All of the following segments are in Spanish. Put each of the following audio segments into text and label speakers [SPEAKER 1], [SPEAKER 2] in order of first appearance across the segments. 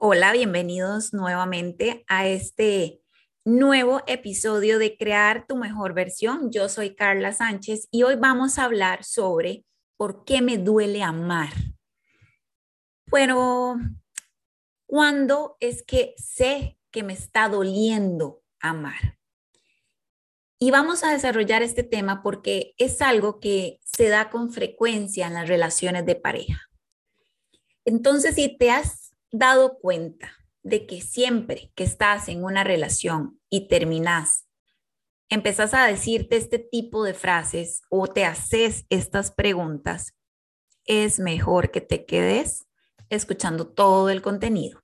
[SPEAKER 1] Hola, bienvenidos nuevamente a este nuevo episodio de Crear tu mejor versión. Yo soy Carla Sánchez y hoy vamos a hablar sobre por qué me duele amar. Bueno, ¿cuándo es que sé que me está doliendo amar? Y vamos a desarrollar este tema porque es algo que se da con frecuencia en las relaciones de pareja. Entonces, si te has dado cuenta de que siempre que estás en una relación y terminas, empezás a decirte este tipo de frases o te haces estas preguntas, es mejor que te quedes escuchando todo el contenido.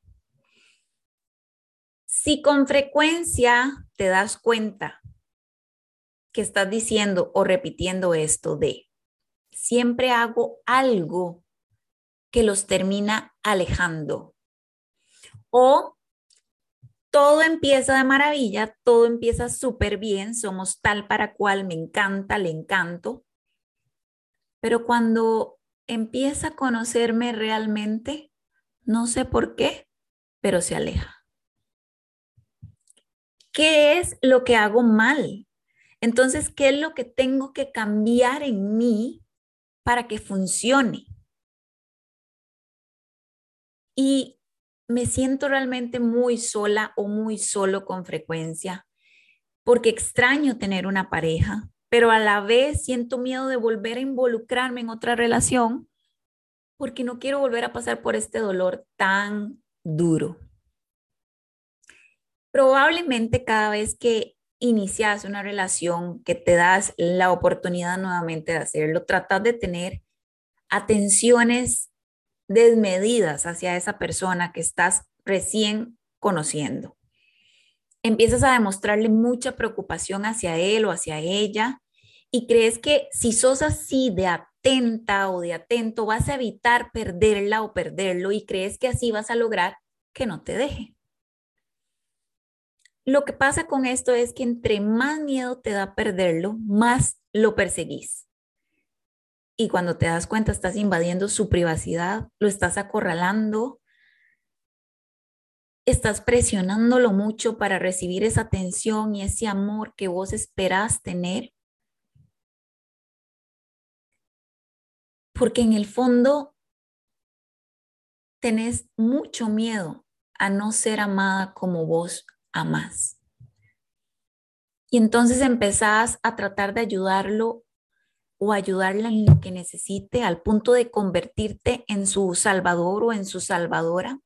[SPEAKER 1] Si con frecuencia te das cuenta que estás diciendo o repitiendo esto de, siempre hago algo que los termina alejando o todo empieza de maravilla, todo empieza súper bien, somos tal para cual, me encanta, le encanto. Pero cuando empieza a conocerme realmente, no sé por qué, pero se aleja. ¿Qué es lo que hago mal? Entonces, ¿qué es lo que tengo que cambiar en mí para que funcione? Y me siento realmente muy sola o muy solo con frecuencia porque extraño tener una pareja, pero a la vez siento miedo de volver a involucrarme en otra relación porque no quiero volver a pasar por este dolor tan duro. Probablemente cada vez que inicias una relación, que te das la oportunidad nuevamente de hacerlo, tratas de tener atenciones desmedidas hacia esa persona que estás recién conociendo. Empiezas a demostrarle mucha preocupación hacia él o hacia ella y crees que si sos así de atenta o de atento vas a evitar perderla o perderlo y crees que así vas a lograr que no te deje. Lo que pasa con esto es que entre más miedo te da perderlo, más lo perseguís y cuando te das cuenta estás invadiendo su privacidad, lo estás acorralando, estás presionándolo mucho para recibir esa atención y ese amor que vos esperás tener. Porque en el fondo tenés mucho miedo a no ser amada como vos amás. Y entonces empezás a tratar de ayudarlo o ayudarla en lo que necesite al punto de convertirte en su salvador o en su salvadora.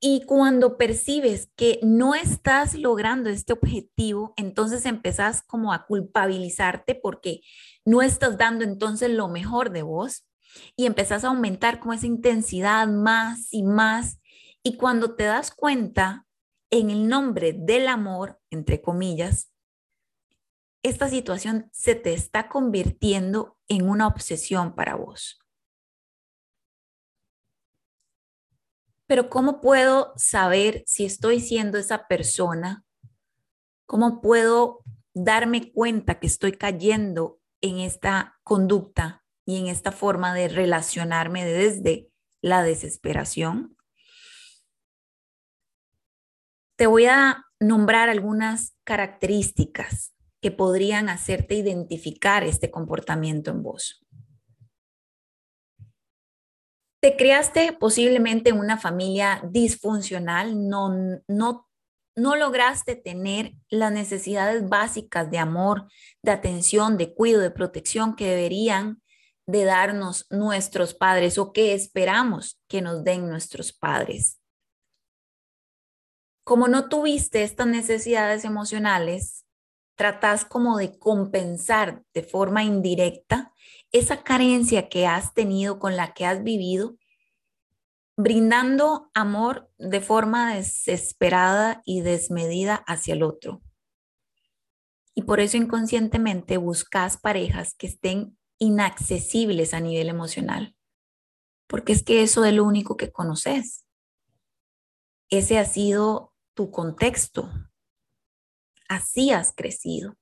[SPEAKER 1] Y cuando percibes que no estás logrando este objetivo, entonces empezás como a culpabilizarte porque no estás dando entonces lo mejor de vos y empezás a aumentar como esa intensidad más y más. Y cuando te das cuenta, en el nombre del amor, entre comillas, esta situación se te está convirtiendo en una obsesión para vos. Pero ¿cómo puedo saber si estoy siendo esa persona? ¿Cómo puedo darme cuenta que estoy cayendo en esta conducta y en esta forma de relacionarme desde la desesperación? Te voy a nombrar algunas características que podrían hacerte identificar este comportamiento en vos. Te creaste posiblemente en una familia disfuncional, no, no, no lograste tener las necesidades básicas de amor, de atención, de cuidado, de protección que deberían de darnos nuestros padres o que esperamos que nos den nuestros padres. Como no tuviste estas necesidades emocionales, tratas como de compensar de forma indirecta esa carencia que has tenido con la que has vivido, brindando amor de forma desesperada y desmedida hacia el otro. Y por eso inconscientemente buscas parejas que estén inaccesibles a nivel emocional, porque es que eso es lo único que conoces. Ese ha sido tu contexto, así has crecido.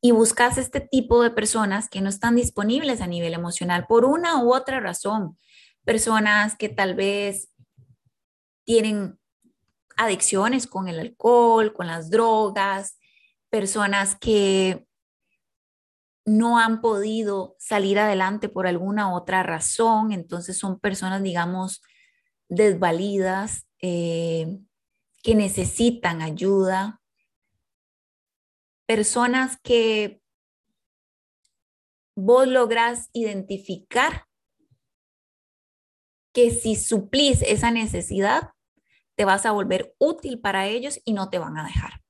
[SPEAKER 1] Y buscas este tipo de personas que no están disponibles a nivel emocional por una u otra razón. personas que tal vez tienen adicciones con el alcohol, con las drogas, personas que no han podido salir adelante por alguna otra razón, entonces son personas, digamos, desvalidas, eh, que necesitan ayuda, personas que vos logras identificar que si suplís esa necesidad, te vas a volver útil para ellos y no te van a dejar.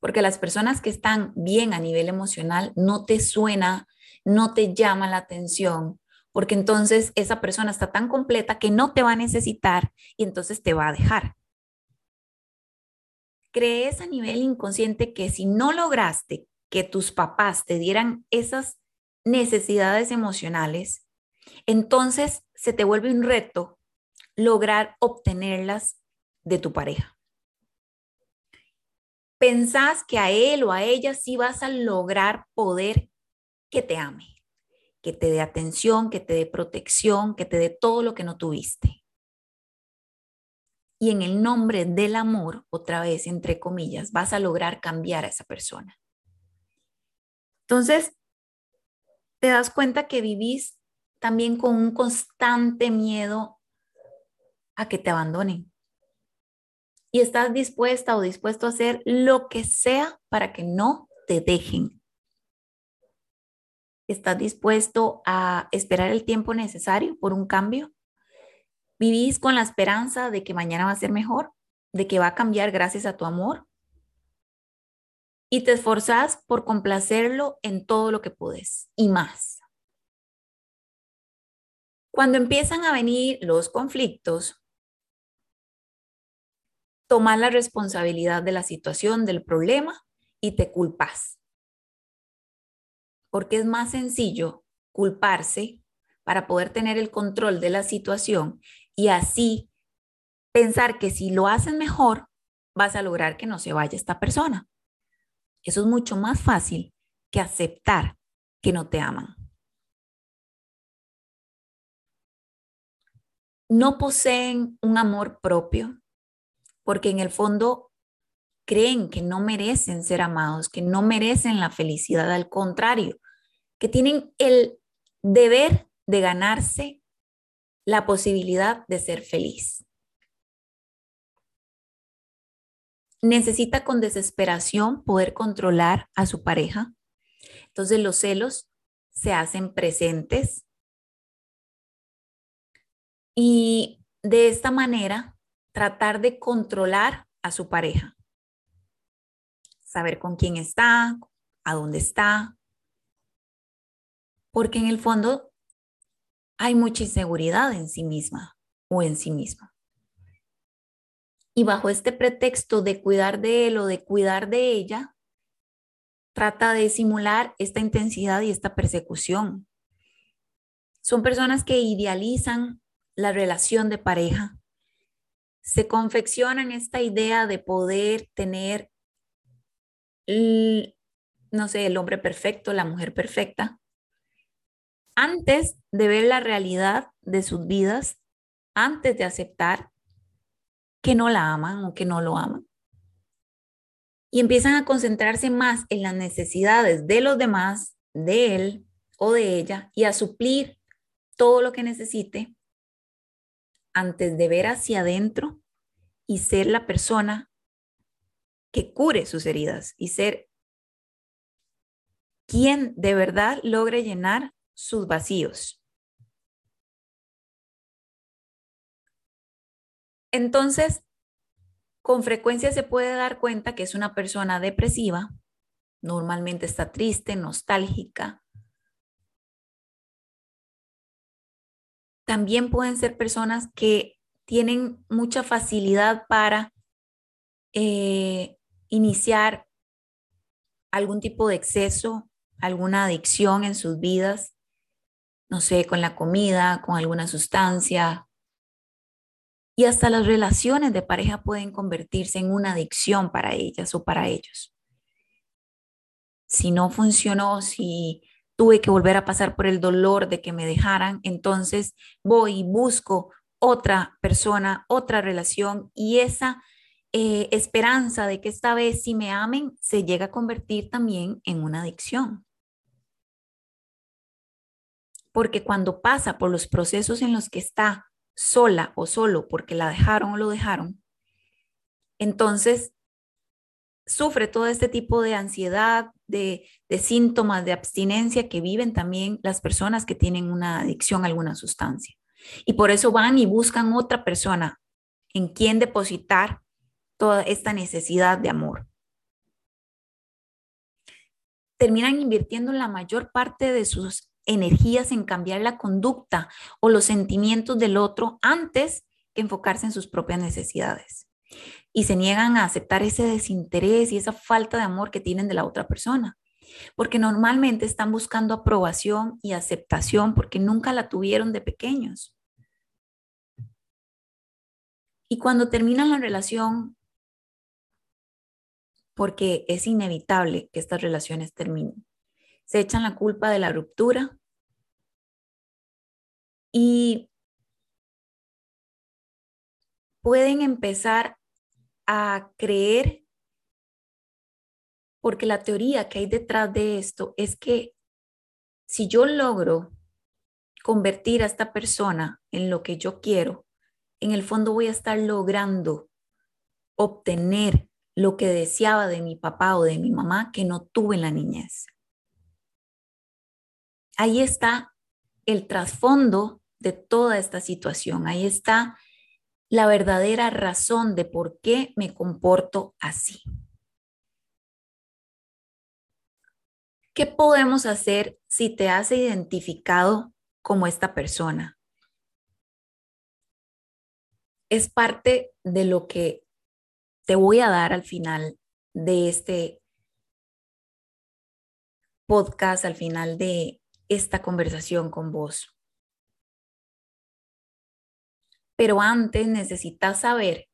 [SPEAKER 1] Porque las personas que están bien a nivel emocional no te suena, no te llama la atención, porque entonces esa persona está tan completa que no te va a necesitar y entonces te va a dejar. Crees a nivel inconsciente que si no lograste que tus papás te dieran esas necesidades emocionales, entonces se te vuelve un reto lograr obtenerlas de tu pareja. Pensás que a él o a ella sí vas a lograr poder que te ame que te dé atención, que te dé protección, que te dé todo lo que no tuviste. Y en el nombre del amor, otra vez, entre comillas, vas a lograr cambiar a esa persona. Entonces, te das cuenta que vivís también con un constante miedo a que te abandonen. Y estás dispuesta o dispuesto a hacer lo que sea para que no te dejen. ¿Estás dispuesto a esperar el tiempo necesario por un cambio? ¿Vivís con la esperanza de que mañana va a ser mejor? ¿De que va a cambiar gracias a tu amor? Y te esforzás por complacerlo en todo lo que puedes y más. Cuando empiezan a venir los conflictos, tomas la responsabilidad de la situación, del problema y te culpas porque es más sencillo culparse para poder tener el control de la situación y así pensar que si lo haces mejor, vas a lograr que no se vaya esta persona. Eso es mucho más fácil que aceptar que no te aman. No poseen un amor propio porque en el fondo creen que no merecen ser amados, que no merecen la felicidad, al contrario, que tienen el deber de ganarse la posibilidad de ser feliz. Necesita con desesperación poder controlar a su pareja. Entonces los celos se hacen presentes y de esta manera tratar de controlar a su pareja. Saber con quién está, a dónde está, porque en el fondo hay mucha inseguridad en sí misma o en sí misma. Y bajo este pretexto de cuidar de él o de cuidar de ella, trata de simular esta intensidad y esta persecución. Son personas que idealizan la relación de pareja, se confeccionan esta idea de poder tener, no sé, el hombre perfecto, la mujer perfecta, antes de ver la realidad de sus vidas, antes de aceptar que no la aman o que no lo aman. Y empiezan a concentrarse más en las necesidades de los demás, de él o de ella, y a suplir todo lo que necesite antes de ver hacia adentro y ser la persona que cure sus heridas y ser quien de verdad logre llenar sus vacíos. Entonces, con frecuencia se puede dar cuenta que es una persona depresiva, normalmente está triste, nostálgica. También pueden ser personas que tienen mucha facilidad para eh, iniciar algún tipo de exceso, alguna adicción en sus vidas no sé, con la comida, con alguna sustancia. Y hasta las relaciones de pareja pueden convertirse en una adicción para ellas o para ellos. Si no funcionó, si tuve que volver a pasar por el dolor de que me dejaran, entonces voy y busco otra persona, otra relación y esa eh, esperanza de que esta vez si me amen se llega a convertir también en una adicción. Porque cuando pasa por los procesos en los que está sola o solo porque la dejaron o lo dejaron, entonces sufre todo este tipo de ansiedad, de, síntomas de abstinencia que viven también las personas que tienen una adicción a alguna sustancia. Y por eso van y buscan otra persona en quien depositar toda esta necesidad de amor. Terminan invirtiendo la mayor parte de sus energías en cambiar la conducta o los sentimientos del otro antes que enfocarse en sus propias necesidades. Y se niegan a aceptar ese desinterés y esa falta de amor que tienen de la otra persona. Porque normalmente están buscando aprobación y aceptación porque nunca la tuvieron de pequeños. Y cuando terminan la relación, porque es inevitable que estas relaciones terminen, se echan la culpa de la ruptura y pueden empezar a creer, porque la teoría que hay detrás de esto es que si yo logro convertir a esta persona en lo que yo quiero, en el fondo voy a estar logrando obtener lo que deseaba de mi papá o de mi mamá que no tuve en la niñez. Ahí está el trasfondo de toda esta situación. Ahí está la verdadera razón de por qué me comporto así. ¿Qué podemos hacer si te has identificado como esta persona? es parte de lo que te voy a dar al final de este podcast, al final de esta conversación con vos. Pero antes necesitas saber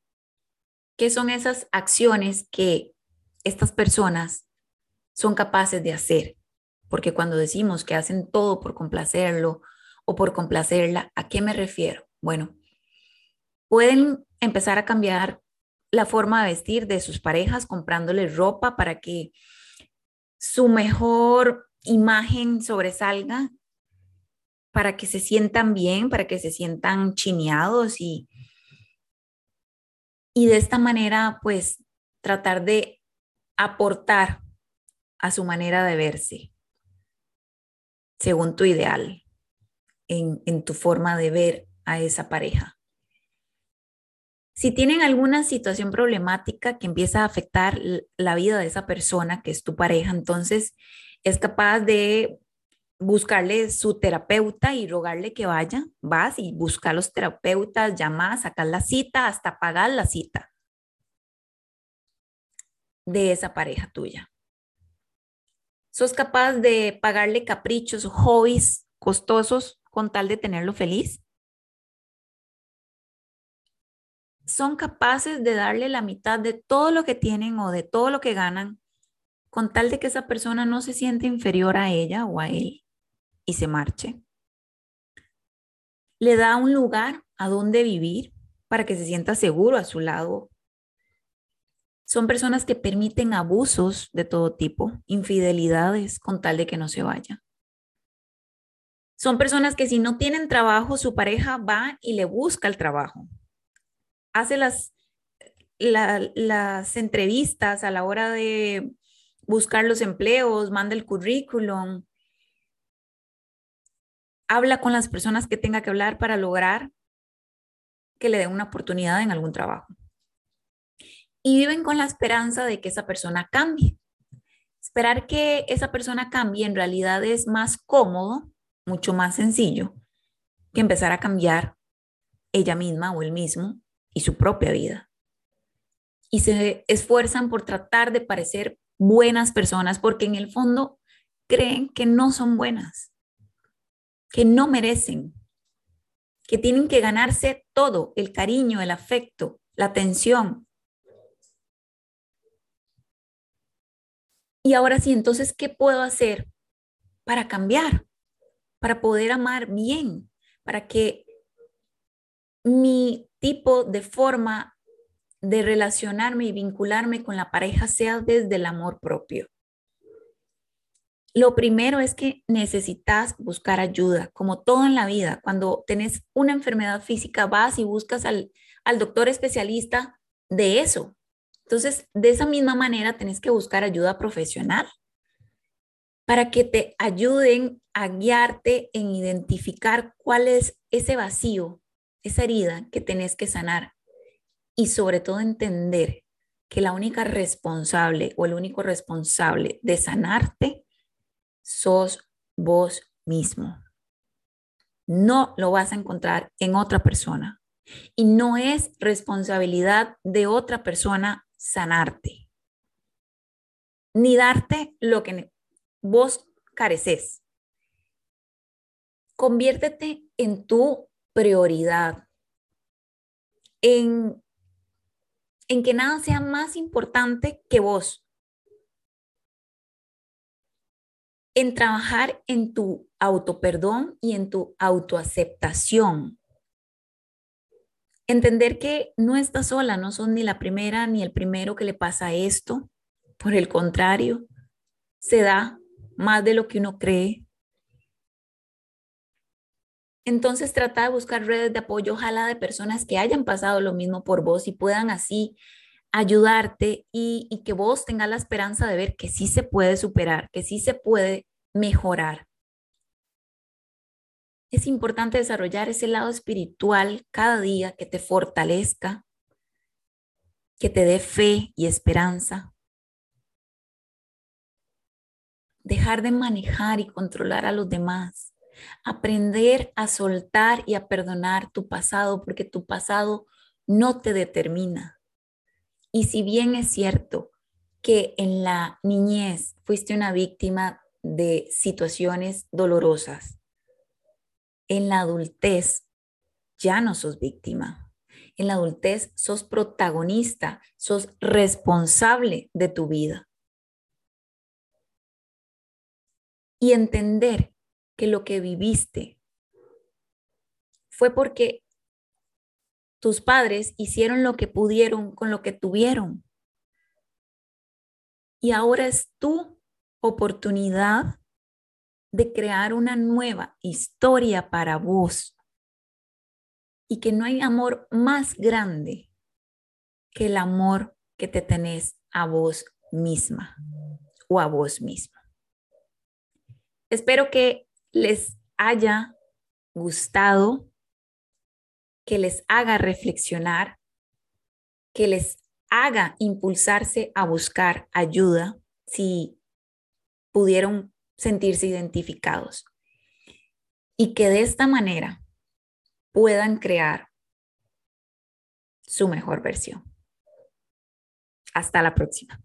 [SPEAKER 1] qué son esas acciones que estas personas son capaces de hacer. Porque cuando decimos que hacen todo por complacerlo o por complacerla, ¿a qué me refiero? Bueno, Pueden empezar a cambiar la forma de vestir de sus parejas comprándoles ropa para que su mejor imagen sobresalga, para que se sientan bien, para que se sientan chineados y, y de esta manera pues tratar de aportar a su manera de verse, según tu ideal, en, en tu forma de ver a esa pareja. Si tienen alguna situación problemática que empieza a afectar la vida de esa persona, que es tu pareja, entonces es capaz de buscarle su terapeuta y rogarle que vaya, vas y busca los terapeutas, llamas, sacas la cita, hasta pagar la cita de esa pareja tuya. ¿Sos capaz de pagarle caprichos, hobbies costosos con tal de tenerlo feliz? son capaces de darle la mitad de todo lo que tienen o de todo lo que ganan con tal de que esa persona no se siente inferior a ella o a él y se marche. Le da un lugar a donde vivir para que se sienta seguro a su lado. Son personas que permiten abusos de todo tipo, infidelidades con tal de que no se vaya. Son personas que si no tienen trabajo, su pareja va y le busca el trabajo hace las, las entrevistas a la hora de buscar los empleos, manda el currículum, habla con las personas que tenga que hablar para lograr que le den una oportunidad en algún trabajo. Y viven con la esperanza de que esa persona cambie. Esperar que esa persona cambie en realidad es más cómodo, mucho más sencillo, que empezar a cambiar ella misma o él mismo y su propia vida. Y se esfuerzan por tratar de parecer buenas personas porque en el fondo creen que no son buenas, que no merecen, que tienen que ganarse todo, el cariño, el afecto, la atención. Y ahora sí, entonces, ¿qué puedo hacer para cambiar, para poder amar bien, para que mi tipo de forma de relacionarme y vincularme con la pareja sea desde el amor propio. Lo primero es que necesitas buscar ayuda, como todo en la vida. Cuando tenés una enfermedad física, vas y buscas al, al doctor especialista de eso. Entonces, de esa misma manera, tenés que buscar ayuda profesional para que te ayuden a guiarte en identificar cuál es ese vacío, esa herida que tenés que sanar y sobre todo entender que la única responsable o el único responsable de sanarte sos vos mismo. No lo vas a encontrar en otra persona y no es responsabilidad de otra persona sanarte ni darte lo que vos careces. Conviértete en tu prioridad, en, en que nada sea más importante que vos, en trabajar en tu autoperdón y en tu autoaceptación. Entender que no estás sola, no son ni la primera ni el primero que le pasa esto. Por el contrario, se da más de lo que uno cree. Entonces trata de buscar redes de apoyo, ojalá de personas que hayan pasado lo mismo por vos y puedan así ayudarte y, que vos tengas la esperanza de ver que sí se puede superar, que sí se puede mejorar. Es importante desarrollar ese lado espiritual cada día que te fortalezca, que te dé fe y esperanza, dejar de manejar y controlar a los demás, aprender a soltar y a perdonar tu pasado, porque tu pasado no te determina. Y si bien es cierto que en la niñez fuiste una víctima de situaciones dolorosas, en la adultez ya no sos víctima. En la adultez sos protagonista, sos responsable de tu vida. y entender que lo que viviste fue porque tus padres hicieron lo que pudieron con lo que tuvieron. Y ahora es tu oportunidad de crear una nueva historia para vos. Y que no hay amor más grande que el amor que te tenés a vos misma o a vos mismo. Espero que les haya gustado, que les haga reflexionar, que les haga impulsarse a buscar ayuda si pudieron sentirse identificados y que de esta manera puedan crear su mejor versión. Hasta la próxima.